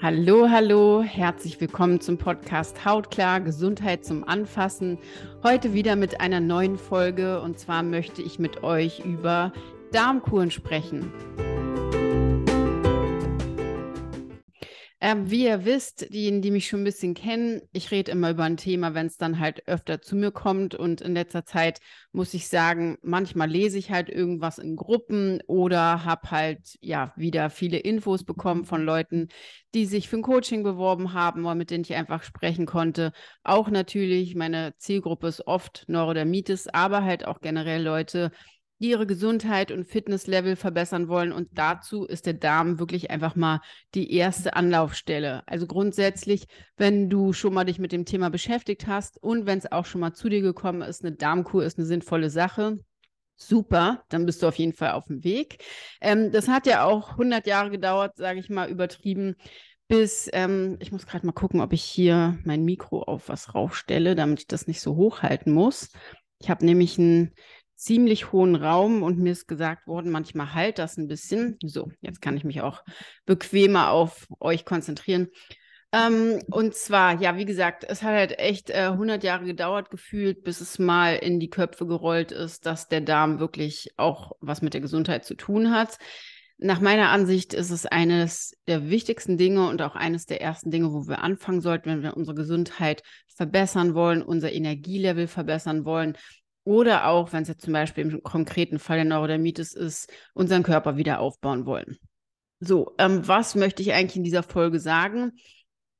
Hallo, hallo, herzlich willkommen zum Podcast Hautklar, Gesundheit zum Anfassen. Heute wieder mit einer neuen Folge und zwar möchte ich mit euch über Darmkuren sprechen. Ähm, wie ihr wisst, diejenigen, die mich schon ein bisschen kennen, ich rede immer über ein Thema, wenn es dann halt öfter zu mir kommt. Und in letzter Zeit muss ich sagen, manchmal lese ich halt irgendwas in Gruppen oder habe halt ja wieder viele Infos bekommen von Leuten, die sich für ein Coaching beworben haben oder mit denen ich einfach sprechen konnte. Auch natürlich, meine Zielgruppe ist oft Neurodermitis, aber halt auch generell Leute, die ihre Gesundheit und Fitnesslevel verbessern wollen. Und dazu ist der Darm wirklich einfach mal die erste Anlaufstelle. Also grundsätzlich, wenn du schon mal dich mit dem Thema beschäftigt hast und wenn es auch schon mal zu dir gekommen ist, eine Darmkur ist eine sinnvolle Sache. Super, dann bist du auf jeden Fall auf dem Weg. Ähm, das hat ja auch 100 Jahre gedauert, sage ich mal, übertrieben, bis, ähm, ich muss gerade mal gucken, ob ich hier mein Mikro auf was raufstelle, damit ich das nicht so hochhalten muss. Ich habe nämlich ein ziemlich hohen Raum und mir ist gesagt worden, manchmal halt das ein bisschen. So, jetzt kann ich mich auch bequemer auf euch konzentrieren. Ähm, und zwar, ja, wie gesagt, es hat halt echt äh, 100 Jahre gedauert gefühlt, bis es mal in die Köpfe gerollt ist, dass der Darm wirklich auch was mit der Gesundheit zu tun hat. Nach meiner Ansicht ist es eines der wichtigsten Dinge und auch eines der ersten Dinge, wo wir anfangen sollten, wenn wir unsere Gesundheit verbessern wollen, unser Energielevel verbessern wollen oder auch, wenn es jetzt zum Beispiel im konkreten Fall der Neurodermitis ist, unseren Körper wieder aufbauen wollen. So, ähm, was möchte ich eigentlich in dieser Folge sagen?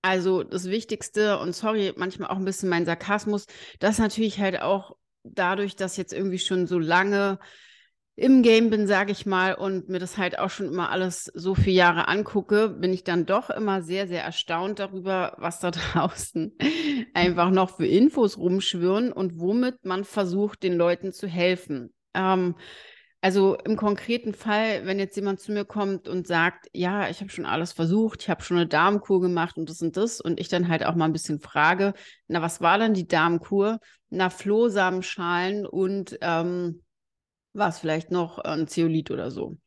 Also das Wichtigste, und sorry, manchmal auch ein bisschen mein Sarkasmus, das natürlich halt auch dadurch, dass jetzt irgendwie schon so lange im Game bin, sage ich mal, und mir das halt auch schon immer alles so viele Jahre angucke, bin ich dann doch immer sehr, sehr erstaunt darüber, was da draußen einfach noch für Infos rumschwirren und womit man versucht, den Leuten zu helfen. Ähm, also im konkreten Fall, wenn jetzt jemand zu mir kommt und sagt, ja, ich habe schon alles versucht, ich habe schon eine Darmkur gemacht und das und das, und ich dann halt auch mal ein bisschen frage, na, was war denn die Darmkur? Na, Flohsamenschalen und ähm, war es vielleicht noch ein Zeolit oder so.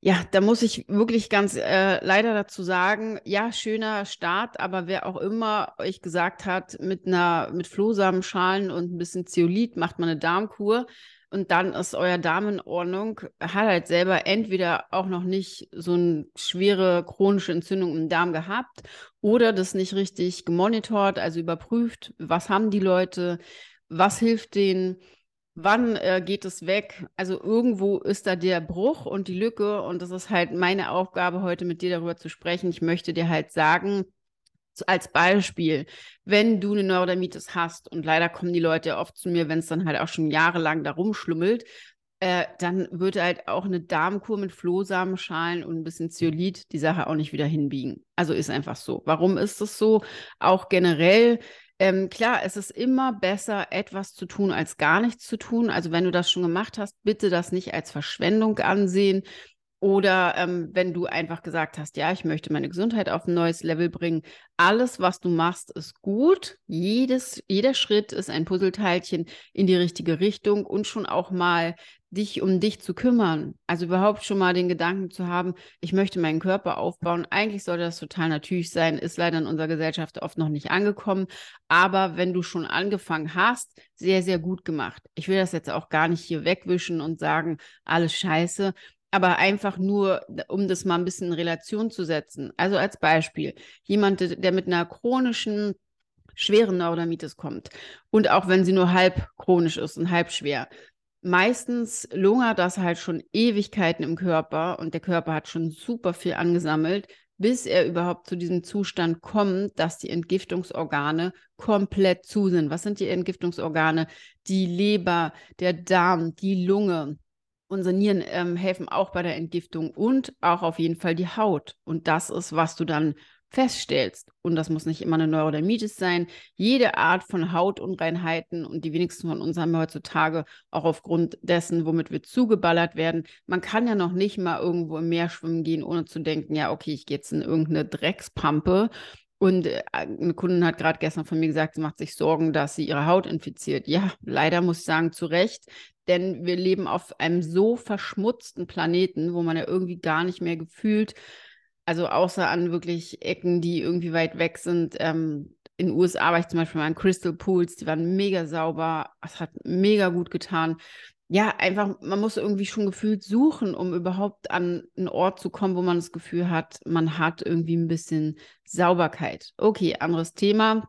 Ja, da muss ich wirklich ganz äh, leider dazu sagen, ja, schöner Start, aber wer auch immer euch gesagt hat, mit einer mit Flohsamenschalen und ein bisschen Zeolit macht man eine Darmkur und dann ist euer Darm in Ordnung, hat halt selber entweder auch noch nicht so eine schwere chronische Entzündung im Darm gehabt oder das nicht richtig gemonitort, also überprüft, was haben die Leute, was hilft denen wann äh, geht es weg? Also irgendwo ist da der Bruch und die Lücke und das ist halt meine Aufgabe, heute mit dir darüber zu sprechen. Ich möchte dir halt sagen, als Beispiel, wenn du eine Neurodermitis hast und leider kommen die Leute ja oft zu mir, wenn es dann halt auch schon jahrelang da rumschlummelt, äh, dann würde halt auch eine Darmkur mit Flohsamenschalen und ein bisschen Zeolit die Sache auch nicht wieder hinbiegen. Also ist einfach so. Warum ist das so? Auch generell ähm, klar, es ist immer besser, etwas zu tun, als gar nichts zu tun. Also wenn du das schon gemacht hast, bitte das nicht als Verschwendung ansehen. Oder ähm, wenn du einfach gesagt hast, ja, ich möchte meine Gesundheit auf ein neues Level bringen. Alles, was du machst, ist gut. Jedes, jeder Schritt ist ein Puzzleteilchen in die richtige Richtung und schon auch mal dich um dich zu kümmern. Also überhaupt schon mal den Gedanken zu haben, ich möchte meinen Körper aufbauen. Eigentlich sollte das total natürlich sein, ist leider in unserer Gesellschaft oft noch nicht angekommen. Aber wenn du schon angefangen hast, sehr, sehr gut gemacht. Ich will das jetzt auch gar nicht hier wegwischen und sagen, alles scheiße. Aber einfach nur, um das mal ein bisschen in Relation zu setzen. Also als Beispiel, jemand, der mit einer chronischen schweren Neurodermitis kommt und auch wenn sie nur halb chronisch ist und halb schwer, meistens lungert das halt schon Ewigkeiten im Körper und der Körper hat schon super viel angesammelt, bis er überhaupt zu diesem Zustand kommt, dass die Entgiftungsorgane komplett zu sind. Was sind die Entgiftungsorgane? Die Leber, der Darm, die Lunge. Unsere Nieren ähm, helfen auch bei der Entgiftung und auch auf jeden Fall die Haut. Und das ist, was du dann feststellst, und das muss nicht immer eine Neurodermitis sein, jede Art von Hautunreinheiten und die wenigsten von uns haben heutzutage auch aufgrund dessen, womit wir zugeballert werden. Man kann ja noch nicht mal irgendwo im Meer schwimmen gehen, ohne zu denken, ja, okay, ich gehe jetzt in irgendeine Dreckspampe. Und äh, eine Kundin hat gerade gestern von mir gesagt, sie macht sich Sorgen, dass sie ihre Haut infiziert. Ja, leider muss ich sagen, zu Recht, denn wir leben auf einem so verschmutzten Planeten, wo man ja irgendwie gar nicht mehr gefühlt Also außer an wirklich Ecken, die irgendwie weit weg sind. Ähm, in den USA war ich zum Beispiel mal in Crystal Pools, die waren mega sauber. Es hat mega gut getan. Ja, einfach, man muss irgendwie schon gefühlt suchen, um überhaupt an einen Ort zu kommen, wo man das Gefühl hat, man hat irgendwie ein bisschen Sauberkeit. Okay, anderes Thema.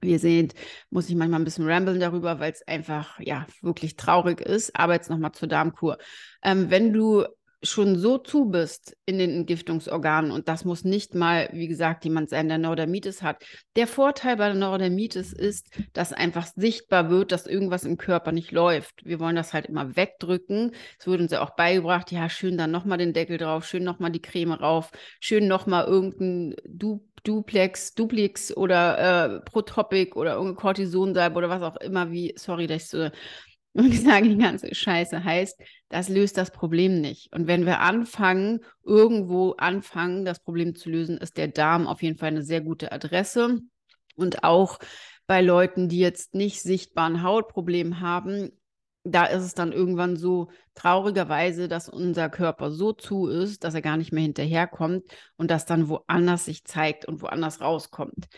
Wie ihr seht, muss ich manchmal ein bisschen ramblen darüber, weil es einfach ja wirklich traurig ist. Aber jetzt nochmal zur Darmkur. Ähm, wenn du schon so zu bist in den Entgiftungsorganen und das muss nicht mal, wie gesagt, jemand sein, der Neurodermitis hat. Der Vorteil bei der Neurodermitis ist, dass einfach sichtbar wird, dass irgendwas im Körper nicht läuft. Wir wollen das halt immer wegdrücken. Es wurde uns ja auch beigebracht, ja, schön dann nochmal den Deckel drauf, schön nochmal die Creme rauf, schön nochmal irgendein du Duplex, Duplix oder äh, Protopic oder irgendein Cortisonsalbe oder was auch immer, wie, sorry, dass ich so und sage die ganze Scheiße heißt, das löst das Problem nicht. Und wenn wir anfangen, irgendwo anfangen, das Problem zu lösen, ist der Darm auf jeden Fall eine sehr gute Adresse. Und auch bei Leuten, die jetzt nicht sichtbaren Hautproblem haben, da ist es dann irgendwann so traurigerweise, dass unser Körper so zu ist, dass er gar nicht mehr hinterherkommt und das dann woanders sich zeigt und woanders rauskommt.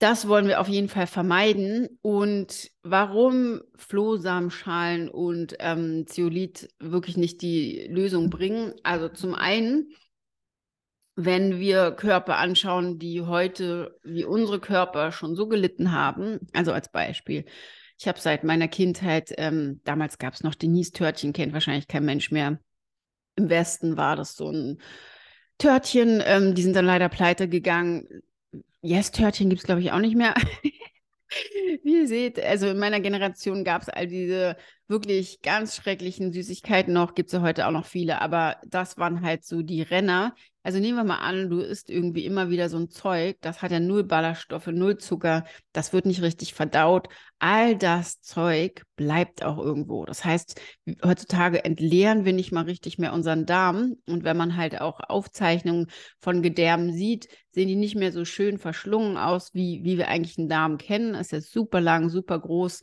Das wollen wir auf jeden Fall vermeiden. Und warum Flohsamenschalen und ähm, Zeolit wirklich nicht die Lösung bringen? Also zum einen, wenn wir Körper anschauen, die heute wie unsere Körper schon so gelitten haben, also als Beispiel, ich habe seit meiner Kindheit, ähm, damals gab es noch Denise-Törtchen, kennt wahrscheinlich kein Mensch mehr. Im Westen war das so ein Törtchen, ähm, die sind dann leider pleite gegangen. Yes-Törtchen gibt es, glaube ich, auch nicht mehr. Wie ihr seht, also in meiner Generation gab es all diese wirklich ganz schrecklichen Süßigkeiten noch, gibt es ja heute auch noch viele, aber das waren halt so die Renner. Also nehmen wir mal an, du isst irgendwie immer wieder so ein Zeug, das hat ja null Ballaststoffe, null Zucker, das wird nicht richtig verdaut. All das Zeug bleibt auch irgendwo. Das heißt, heutzutage entleeren wir nicht mal richtig mehr unseren Darm. Und wenn man halt auch Aufzeichnungen von Gedärmen sieht, sehen die nicht mehr so schön verschlungen aus, wie, wie wir eigentlich einen Darm kennen. ist ja super lang, super groß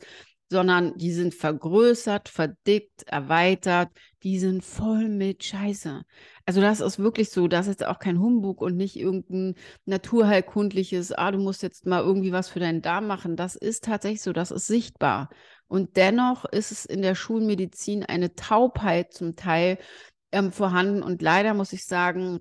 sondern die sind vergrößert, verdickt, erweitert, die sind voll mit Scheiße. Also das ist wirklich so, das ist auch kein Humbug und nicht irgendein naturheilkundliches, ah, du musst jetzt mal irgendwie was für deinen Darm machen. Das ist tatsächlich so, das ist sichtbar. Und dennoch ist es in der Schulmedizin eine Taubheit zum Teil ähm, vorhanden. Und leider muss ich sagen,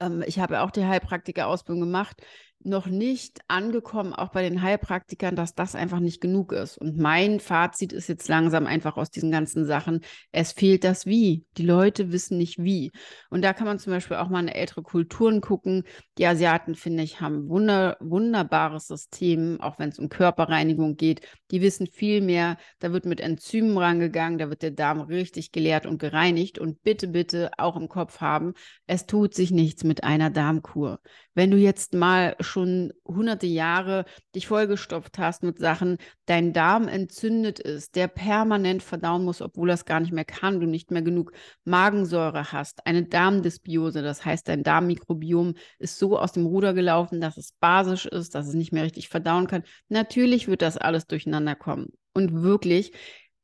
ähm, ich habe auch die Heilpraktiker-Ausbildung gemacht noch nicht angekommen, auch bei den Heilpraktikern, dass das einfach nicht genug ist. Und mein Fazit ist jetzt langsam einfach aus diesen ganzen Sachen, es fehlt das Wie. Die Leute wissen nicht wie. Und da kann man zum Beispiel auch mal in ältere Kulturen gucken. Die Asiaten, finde ich, haben wunder, wunderbares System, auch wenn es um Körperreinigung geht. Die wissen viel mehr. Da wird mit Enzymen rangegangen, da wird der Darm richtig geleert und gereinigt. Und bitte, bitte auch im Kopf haben, es tut sich nichts mit einer Darmkur. Wenn du jetzt mal schon hunderte Jahre dich vollgestopft hast mit Sachen, dein Darm entzündet ist, der permanent verdauen muss, obwohl es gar nicht mehr kann, du nicht mehr genug Magensäure hast, eine Darmdysbiose, das heißt, dein Darmmikrobiom ist so aus dem Ruder gelaufen, dass es basisch ist, dass es nicht mehr richtig verdauen kann. Natürlich wird das alles durcheinander kommen. Und wirklich,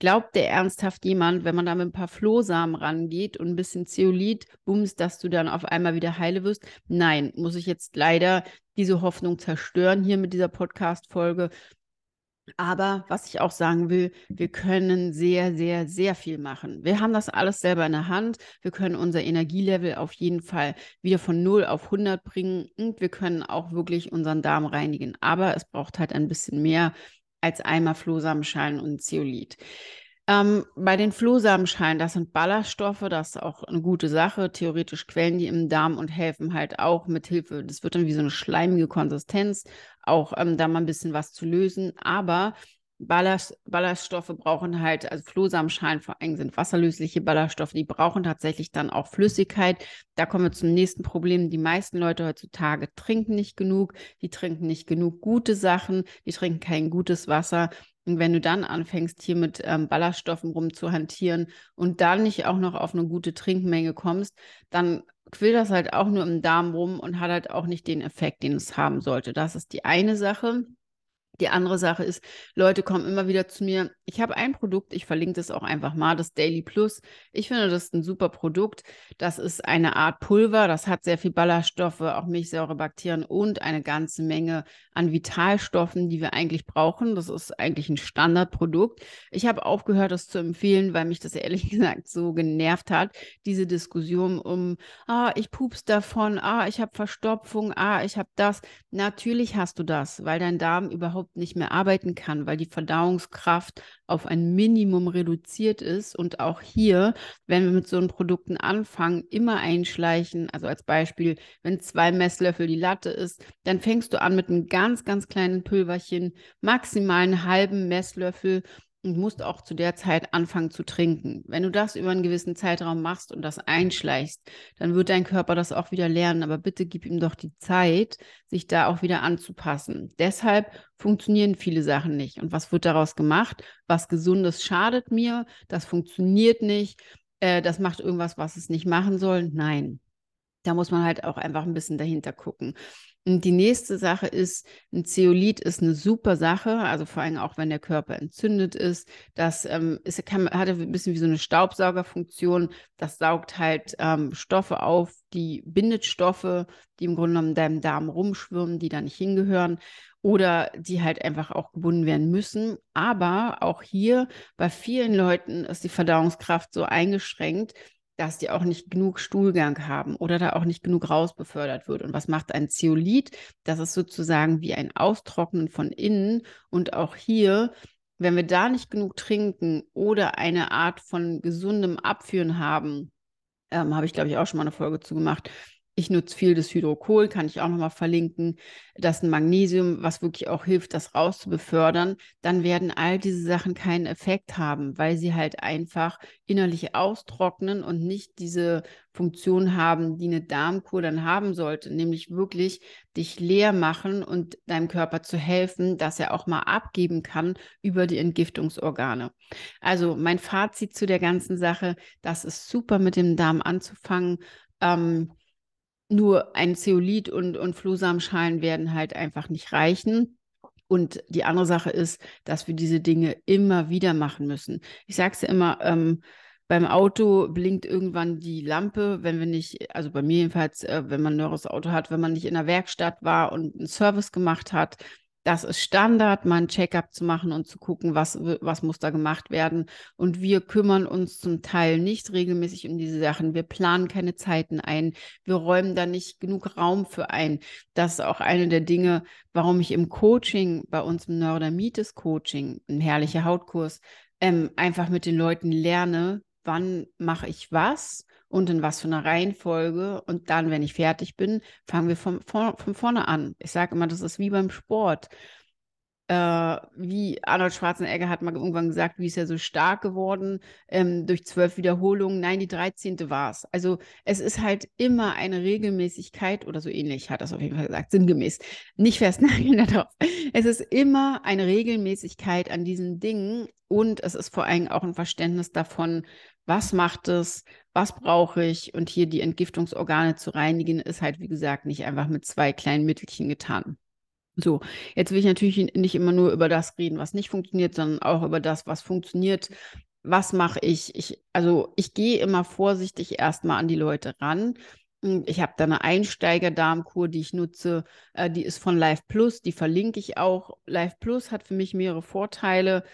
Glaubt der ernsthaft jemand, wenn man da mit ein paar Flohsamen rangeht und ein bisschen Zeolit, bums, dass du dann auf einmal wieder heile wirst? Nein, muss ich jetzt leider diese Hoffnung zerstören hier mit dieser Podcast-Folge. Aber was ich auch sagen will, wir können sehr, sehr, sehr viel machen. Wir haben das alles selber in der Hand. Wir können unser Energielevel auf jeden Fall wieder von 0 auf 100 bringen und wir können auch wirklich unseren Darm reinigen. Aber es braucht halt ein bisschen mehr als einmal Flohsamenschalen und Zeolit. Ähm, bei den Flohsamenschalen, das sind Ballaststoffe, das ist auch eine gute Sache. Theoretisch quellen die im Darm und helfen halt auch mit Hilfe, das wird dann wie so eine schleimige Konsistenz, auch ähm, da mal ein bisschen was zu lösen. Aber Ballast, Ballaststoffe brauchen halt, also Flohsamenschalen vor allem sind wasserlösliche Ballaststoffe, die brauchen tatsächlich dann auch Flüssigkeit. Da kommen wir zum nächsten Problem. Die meisten Leute heutzutage trinken nicht genug, die trinken nicht genug gute Sachen, die trinken kein gutes Wasser. Und wenn du dann anfängst, hier mit ähm, Ballaststoffen rumzuhantieren und dann nicht auch noch auf eine gute Trinkmenge kommst, dann quillt das halt auch nur im Darm rum und hat halt auch nicht den Effekt, den es haben sollte. Das ist die eine Sache. Die andere Sache ist, Leute kommen immer wieder zu mir. Ich habe ein Produkt, ich verlinke das auch einfach mal, das Daily Plus. Ich finde, das ist ein super Produkt. Das ist eine Art Pulver, das hat sehr viel Ballaststoffe, auch Milchsäurebakterien und eine ganze Menge an Vitalstoffen, die wir eigentlich brauchen. Das ist eigentlich ein Standardprodukt. Ich habe aufgehört, das zu empfehlen, weil mich das ehrlich gesagt so genervt hat, diese Diskussion um, ah, ich pups davon, ah, ich habe Verstopfung, ah, ich habe das. Natürlich hast du das, weil dein Darm überhaupt nicht mehr arbeiten kann, weil die Verdauungskraft auf ein Minimum reduziert ist. Und auch hier, wenn wir mit so einen Produkten anfangen, immer einschleichen. Also als Beispiel, wenn zwei Messlöffel die Latte ist, dann fängst du an mit einem ganz, ganz kleinen Pülverchen, maximal einen halben Messlöffel und musst auch zu der Zeit anfangen zu trinken. Wenn du das über einen gewissen Zeitraum machst und das einschleichst, dann wird dein Körper das auch wieder lernen. Aber bitte gib ihm doch die Zeit, sich da auch wieder anzupassen. Deshalb funktionieren viele Sachen nicht. Und was wird daraus gemacht? Was Gesundes schadet mir, das funktioniert nicht, äh, das macht irgendwas, was es nicht machen soll. Nein. Da muss man halt auch einfach ein bisschen dahinter gucken. Und die nächste Sache ist, ein Zeolit ist eine super Sache, also vor allem auch, wenn der Körper entzündet ist. Das ähm, ist, kann, hat ein bisschen wie so eine Staubsaugerfunktion. Das saugt halt ähm, Stoffe auf, die bindet Stoffe, die im Grunde genommen in deinem Darm rumschwirren, die da nicht hingehören oder die halt einfach auch gebunden werden müssen. Aber auch hier bei vielen Leuten ist die Verdauungskraft so eingeschränkt, dass die auch nicht genug Stuhlgang haben oder da auch nicht genug rausbefördert wird. Und was macht ein Zeolit? Das ist sozusagen wie ein Austrocknen von innen. Und auch hier, wenn wir da nicht genug trinken oder eine Art von gesundem Abführen haben, ähm, habe ich, glaube ich, auch schon mal eine Folge zu gemacht, ich nutze viel das Hydrokohl, kann ich auch nochmal verlinken. Das ein Magnesium, was wirklich auch hilft, das rauszubefördern. Dann werden all diese Sachen keinen Effekt haben, weil sie halt einfach innerlich austrocknen und nicht diese Funktion haben, die eine Darmkur dann haben sollte, nämlich wirklich dich leer machen und deinem Körper zu helfen, dass er auch mal abgeben kann über die Entgiftungsorgane. Also mein Fazit zu der ganzen Sache, das ist super mit dem Darm anzufangen. Ähm, nur ein Zeolit und, und Flohsamenschalen werden halt einfach nicht reichen. Und die andere Sache ist, dass wir diese Dinge immer wieder machen müssen. Ich sage es ja immer, ähm, beim Auto blinkt irgendwann die Lampe, wenn wir nicht, also bei mir jedenfalls, äh, wenn man ein neues Auto hat, wenn man nicht in der Werkstatt war und einen Service gemacht hat, das ist Standard, mal ein Checkup zu machen und zu gucken, was, was muss da gemacht werden. Und wir kümmern uns zum Teil nicht regelmäßig um diese Sachen. Wir planen keine Zeiten ein. Wir räumen da nicht genug Raum für ein. Das ist auch eine der Dinge, warum ich im Coaching, bei uns im Neurodermitis Coaching, ein herrlicher Hautkurs, ähm, einfach mit den Leuten lerne, wann mache ich was und in was für einer Reihenfolge. Und dann, wenn ich fertig bin, fangen wir von, von, von vorne an. Ich sage immer, das ist wie beim Sport. Äh, wie Arnold Schwarzenegger hat mal irgendwann gesagt, wie ist er so stark geworden ähm, durch zwölf Wiederholungen. Nein, die 13. war es. Also es ist halt immer eine Regelmäßigkeit oder so ähnlich, hat das auf jeden Fall gesagt, sinngemäß. Nicht festnageln darauf. Es ist immer eine Regelmäßigkeit an diesen Dingen und es ist vor allem auch ein Verständnis davon, was macht es, was brauche ich und hier die Entgiftungsorgane zu reinigen, ist halt, wie gesagt, nicht einfach mit zwei kleinen Mittelchen getan. So, jetzt will ich natürlich nicht immer nur über das reden, was nicht funktioniert, sondern auch über das, was funktioniert. Was mache ich? ich? Also ich gehe immer vorsichtig erstmal an die Leute ran. Ich habe da eine Einsteiger-Darmkur, die ich nutze. Äh, die ist von Live Plus, die verlinke ich auch. Live Plus hat für mich mehrere Vorteile.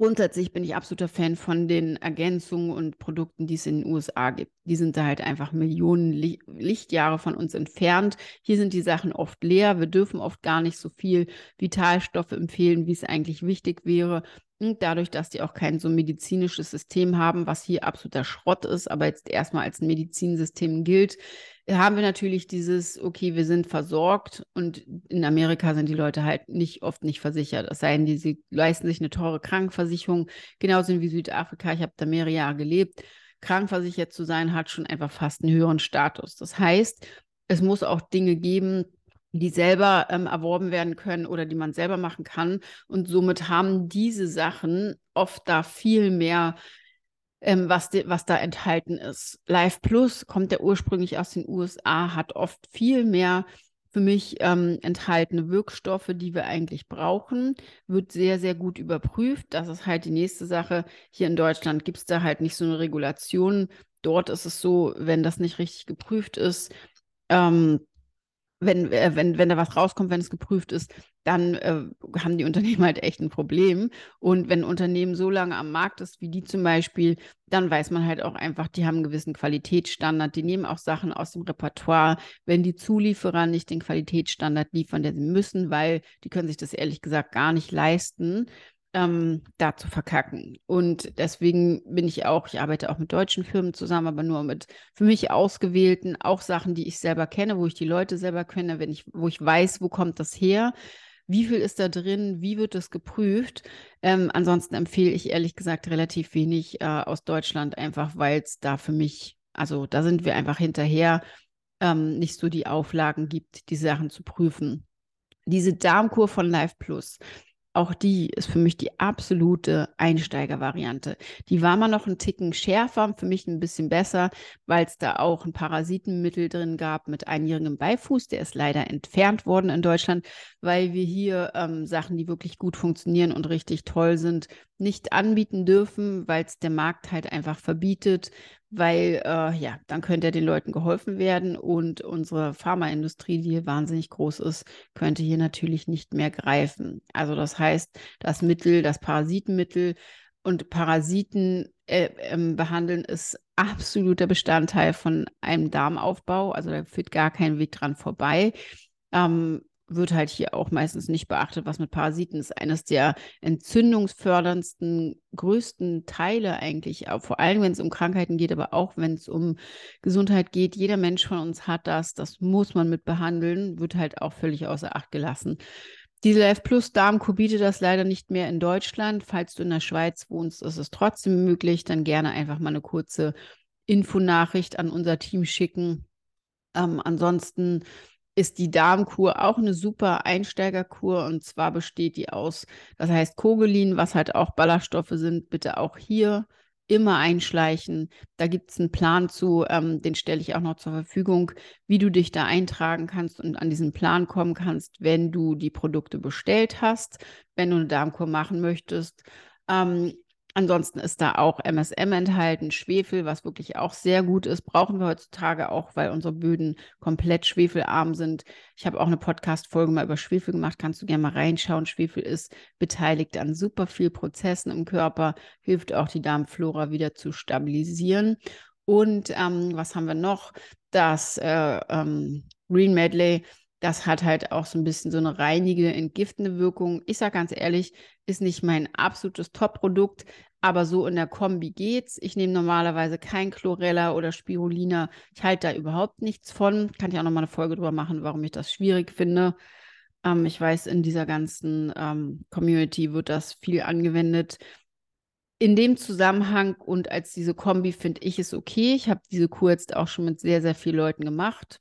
Grundsätzlich bin ich absoluter Fan von den Ergänzungen und Produkten, die es in den USA gibt. Die sind da halt einfach Millionen Lichtjahre von uns entfernt. Hier sind die Sachen oft leer. Wir dürfen oft gar nicht so viel Vitalstoffe empfehlen, wie es eigentlich wichtig wäre. Und dadurch, dass die auch kein so medizinisches System haben, was hier absoluter Schrott ist, aber jetzt erstmal als ein Medizinsystem gilt, haben wir natürlich dieses, okay, wir sind versorgt und in Amerika sind die Leute halt nicht oft nicht versichert. Es sei denn, die sie leisten sich eine teure Krankenversicherung, genauso wie Südafrika. Ich habe da mehrere Jahre gelebt. Krankenversichert zu sein, hat schon einfach fast einen höheren Status. Das heißt, es muss auch Dinge geben, die selber ähm, erworben werden können oder die man selber machen kann. Und somit haben diese Sachen oft da viel mehr, ähm, was, de, was da enthalten ist. Live Plus kommt ja ursprünglich aus den USA, hat oft viel mehr für mich ähm, enthaltene Wirkstoffe, die wir eigentlich brauchen, wird sehr, sehr gut überprüft. Das ist halt die nächste Sache. Hier in Deutschland gibt es da halt nicht so eine Regulation. Dort ist es so, wenn das nicht richtig geprüft ist, ähm, wenn, äh, wenn, wenn da was rauskommt, wenn es geprüft ist, dann äh, haben die Unternehmen halt echt ein Problem. Und wenn ein Unternehmen so lange am Markt ist, wie die zum Beispiel, dann weiß man halt auch einfach, die haben einen gewissen Qualitätsstandard. Die nehmen auch Sachen aus dem Repertoire, wenn die Zulieferer nicht den Qualitätsstandard liefern, den sie müssen, weil die können sich das ehrlich gesagt gar nicht leisten ähm, da zu verkacken. Und deswegen bin ich auch, ich arbeite auch mit deutschen Firmen zusammen, aber nur mit für mich ausgewählten, auch Sachen, die ich selber kenne, wo ich die Leute selber kenne, wenn ich, wo ich weiß, wo kommt das her, wie viel ist da drin, wie wird das geprüft. Ähm, ansonsten empfehle ich ehrlich gesagt relativ wenig äh, aus Deutschland, einfach weil es da für mich, also da sind wir einfach hinterher, ähm, nicht so die Auflagen gibt, die Sachen zu prüfen. Diese Darmkur von Life Plus, auch die ist für mich die absolute Einsteigervariante. Die war mal noch ein Ticken schärfer, für mich ein bisschen besser, weil es da auch ein Parasitenmittel drin gab mit einjährigem Beifuß. Der ist leider entfernt worden in Deutschland, weil wir hier ähm, Sachen, die wirklich gut funktionieren und richtig toll sind, nicht anbieten dürfen, weil es der Markt halt einfach verbietet, weil äh, ja, dann könnte den Leuten geholfen werden und unsere Pharmaindustrie, die hier wahnsinnig groß ist, könnte hier natürlich nicht mehr greifen. Also das heißt, das Mittel, das Parasitenmittel und Parasiten äh, äh, behandeln ist absoluter Bestandteil von einem Darmaufbau. Also da führt gar kein Weg dran vorbei. Ähm, wird halt hier auch meistens nicht beachtet, was mit Parasiten ist. Eines der entzündungsförderndsten, größten Teile eigentlich, vor allem wenn es um Krankheiten geht, aber auch wenn es um Gesundheit geht. Jeder Mensch von uns hat das, das muss man mit behandeln, wird halt auch völlig außer Acht gelassen. Diese F Plus Darmkur bietet das leider nicht mehr in Deutschland. Falls du in der Schweiz wohnst, ist es trotzdem möglich. Dann gerne einfach mal eine kurze Infonachricht an unser Team schicken. Ähm, ansonsten ist die Darmkur auch eine super Einsteigerkur und zwar besteht die aus, das heißt Kogelin, was halt auch Ballaststoffe sind, bitte auch hier immer einschleichen. Da gibt es einen Plan zu, ähm, den stelle ich auch noch zur Verfügung, wie du dich da eintragen kannst und an diesen Plan kommen kannst, wenn du die Produkte bestellt hast, wenn du eine Darmkur machen möchtest. Ähm, Ansonsten ist da auch MSM enthalten, Schwefel, was wirklich auch sehr gut ist. Brauchen wir heutzutage auch, weil unsere Böden komplett schwefelarm sind. Ich habe auch eine Podcast-Folge mal über Schwefel gemacht. Kannst du gerne mal reinschauen. Schwefel ist beteiligt an super vielen Prozessen im Körper, hilft auch die Darmflora wieder zu stabilisieren. Und ähm, was haben wir noch? Das äh, ähm, Green Medley das hat halt auch so ein bisschen so eine reinigende, entgiftende Wirkung. Ich sage ganz ehrlich, ist nicht mein absolutes Top-Produkt, aber so in der Kombi geht's. Ich nehme normalerweise kein Chlorella oder Spirulina. Ich halte da überhaupt nichts von. Kann ich auch nochmal eine Folge drüber machen, warum ich das schwierig finde. Ähm, ich weiß, in dieser ganzen ähm, Community wird das viel angewendet. In dem Zusammenhang und als diese Kombi finde ich es okay. Ich habe diese Kur jetzt auch schon mit sehr, sehr vielen Leuten gemacht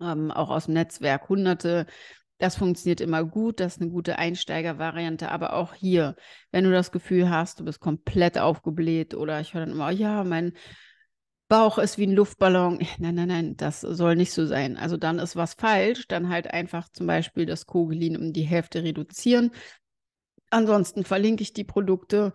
ähm, auch aus dem Netzwerk hunderte. Das funktioniert immer gut, das ist eine gute Einsteigervariante, aber auch hier, wenn du das Gefühl hast, du bist komplett aufgebläht oder ich höre dann immer, ja, mein Bauch ist wie ein Luftballon. Nein, nein, nein, das soll nicht so sein. Also dann ist was falsch, dann halt einfach zum Beispiel das Kogelin um die Hälfte reduzieren. Ansonsten verlinke ich die Produkte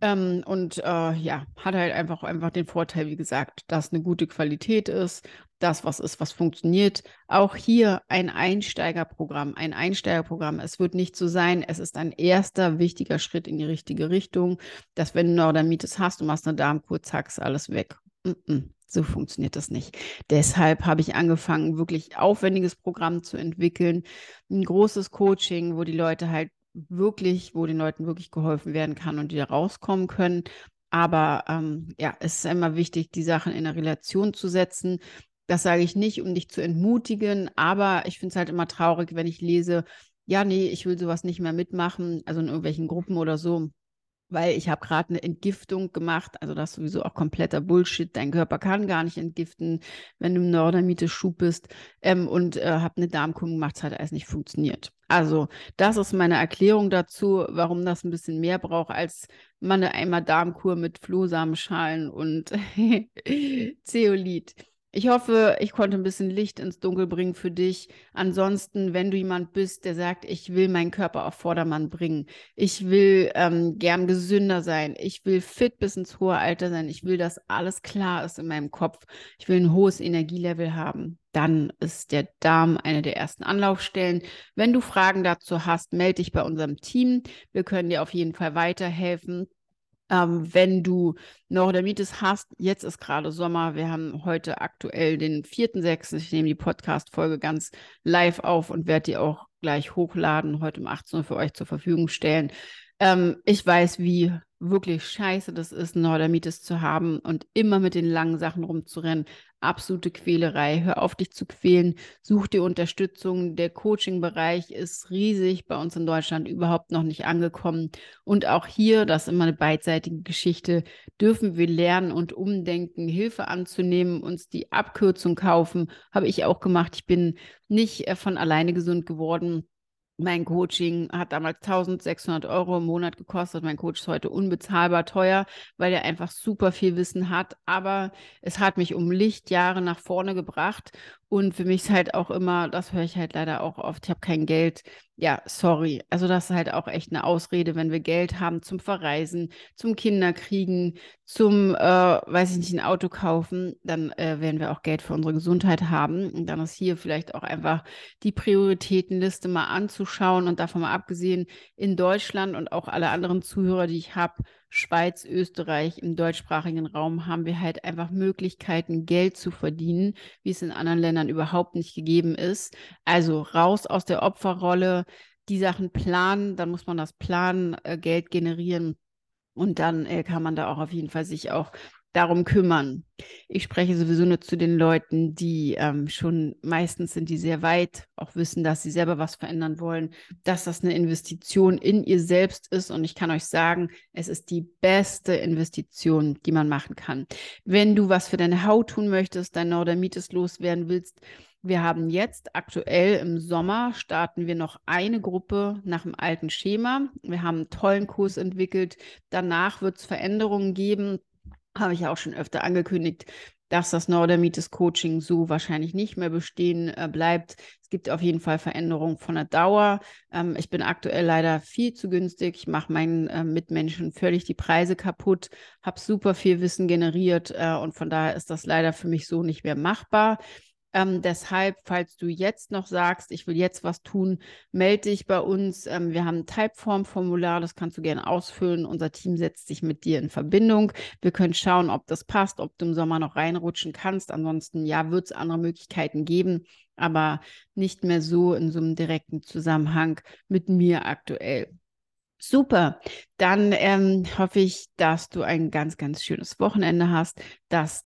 ähm, und äh, ja, hat halt einfach, einfach den Vorteil, wie gesagt, dass eine gute Qualität ist, das was ist, was funktioniert. Auch hier ein Einsteigerprogramm, ein Einsteigerprogramm. Es wird nicht so sein, es ist ein erster wichtiger Schritt in die richtige Richtung, dass wenn du Neurodermitis hast, du machst eine Darmkur, zack, ist alles weg. Mm -mm. So funktioniert das nicht. Deshalb habe ich angefangen, wirklich aufwendiges Programm zu entwickeln, ein großes Coaching, wo die Leute halt wirklich, wo den Leuten wirklich geholfen werden kann und die da rauskommen können. Aber ähm, ja, es ist immer wichtig, die Sachen in eine Relation zu setzen. Das sage ich nicht, um dich zu entmutigen, aber ich finde es halt immer traurig, wenn ich lese, ja, nee, ich will sowas nicht mehr mitmachen, also in irgendwelchen Gruppen oder so weil ich habe gerade eine Entgiftung gemacht, also das ist sowieso auch kompletter Bullshit. Dein Körper kann gar nicht entgiften, wenn du im Neurodermitis-Schub bist ähm, und äh, habe eine Darmkur gemacht, es hat alles nicht funktioniert. Also das ist meine Erklärung dazu, warum das ein bisschen mehr braucht als man eine einmal Darmkur mit Flohsamenschalen und Zeolit. Ich hoffe, ich konnte ein bisschen Licht ins Dunkel bringen für dich. Ansonsten, wenn du jemand bist, der sagt, ich will meinen Körper auf Vordermann bringen, ich will ähm, gern gesünder sein, ich will fit bis ins hohe Alter sein, ich will, dass alles klar ist in meinem Kopf, ich will ein hohes Energielevel haben, dann ist der Darm eine der ersten Anlaufstellen. Wenn du Fragen dazu hast, melde dich bei unserem Team. Wir können dir auf jeden Fall weiterhelfen. Ähm, wenn du Neurodermitis hast, jetzt ist gerade Sommer. Wir haben heute aktuell den 4.6. Ich nehme die Podcast-Folge ganz live auf und werde die auch gleich hochladen, heute um 18 Uhr für euch zur Verfügung stellen. Ähm, ich weiß, wie wirklich scheiße das ist, Neurodermitis zu haben und immer mit den langen Sachen rumzurennen absolute Quälerei. Hör auf, dich zu quälen. Such dir Unterstützung. Der Coaching-Bereich ist riesig, bei uns in Deutschland überhaupt noch nicht angekommen. Und auch hier, das ist immer eine beidseitige Geschichte, dürfen wir lernen und umdenken, Hilfe anzunehmen, uns die Abkürzung kaufen. Habe ich auch gemacht. Ich bin nicht äh, von alleine gesund geworden mein Coaching hat damals 1600 Euro im Monat gekostet. Mein Coach ist heute unbezahlbar teuer, weil er einfach super viel Wissen hat. Aber es hat mich um Lichtjahre nach vorne gebracht. Und für mich ist halt auch immer, das höre ich halt leider auch oft, ich habe kein Geld. Ja, sorry. Also das ist halt auch echt eine Ausrede, wenn wir Geld haben zum Verreisen, zum Kinderkriegen, zum, äh, weiß ich nicht, ein Auto kaufen, dann äh, werden wir auch Geld für unsere Gesundheit haben. Und dann ist hier vielleicht auch einfach die Prioritätenliste mal anzuschauen und davon mal abgesehen, in Deutschland und auch alle anderen Zuhörer, die ich habe, Schweiz, Österreich, im deutschsprachigen Raum haben wir halt einfach Möglichkeiten, Geld zu verdienen, wie es in anderen Ländern überhaupt nicht gegeben ist. Also raus aus der Opferrolle, die Sachen planen, dann muss man das planen, äh, Geld generieren. Und dann äh, kann man da auch auf jeden Fall sich auch darum kümmern. Ich spreche sowieso nur zu den Leuten, die ähm, schon meistens sind, die sehr weit auch wissen, dass sie selber was verändern wollen, dass das eine Investition in ihr selbst ist. Und ich kann euch sagen, es ist die beste Investition, die man machen kann. Wenn du was für deine Haut tun möchtest, dein Neurodermitis loswerden willst, wir haben jetzt aktuell im Sommer starten wir noch eine Gruppe nach dem alten Schema. Wir haben einen tollen Kurs entwickelt. Danach wird es Veränderungen geben habe ich auch schon öfter angekündigt, dass das Neurodermitis Coaching so wahrscheinlich nicht mehr bestehen äh, bleibt. Es gibt auf jeden Fall Veränderungen von der Dauer. Ähm, ich bin aktuell leider viel zu günstig. Ich mache meinen äh, Mitmenschen völlig die Preise kaputt, habe super viel Wissen generiert äh, und von daher ist das leider für mich so nicht mehr machbar. Ähm, deshalb, falls du jetzt noch sagst, ich will jetzt was tun, melde dich bei uns. Ähm, wir haben ein Typeform-Formular, das kannst du gerne ausfüllen. Unser Team setzt sich mit dir in Verbindung. Wir können schauen, ob das passt, ob du im Sommer noch reinrutschen kannst. Ansonsten, ja, wird es andere Möglichkeiten geben, aber nicht mehr so in so einem direkten Zusammenhang mit mir aktuell. Super. Dann ähm, hoffe ich, dass du ein ganz, ganz schönes Wochenende hast, dass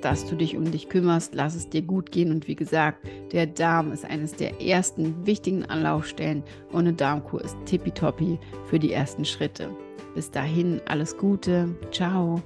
dass du dich um dich kümmerst, lass es dir gut gehen. Und wie gesagt, der Darm ist eines der ersten wichtigen Anlaufstellen und eine Darmkur ist tippitoppi für die ersten Schritte. Bis dahin alles Gute. Ciao.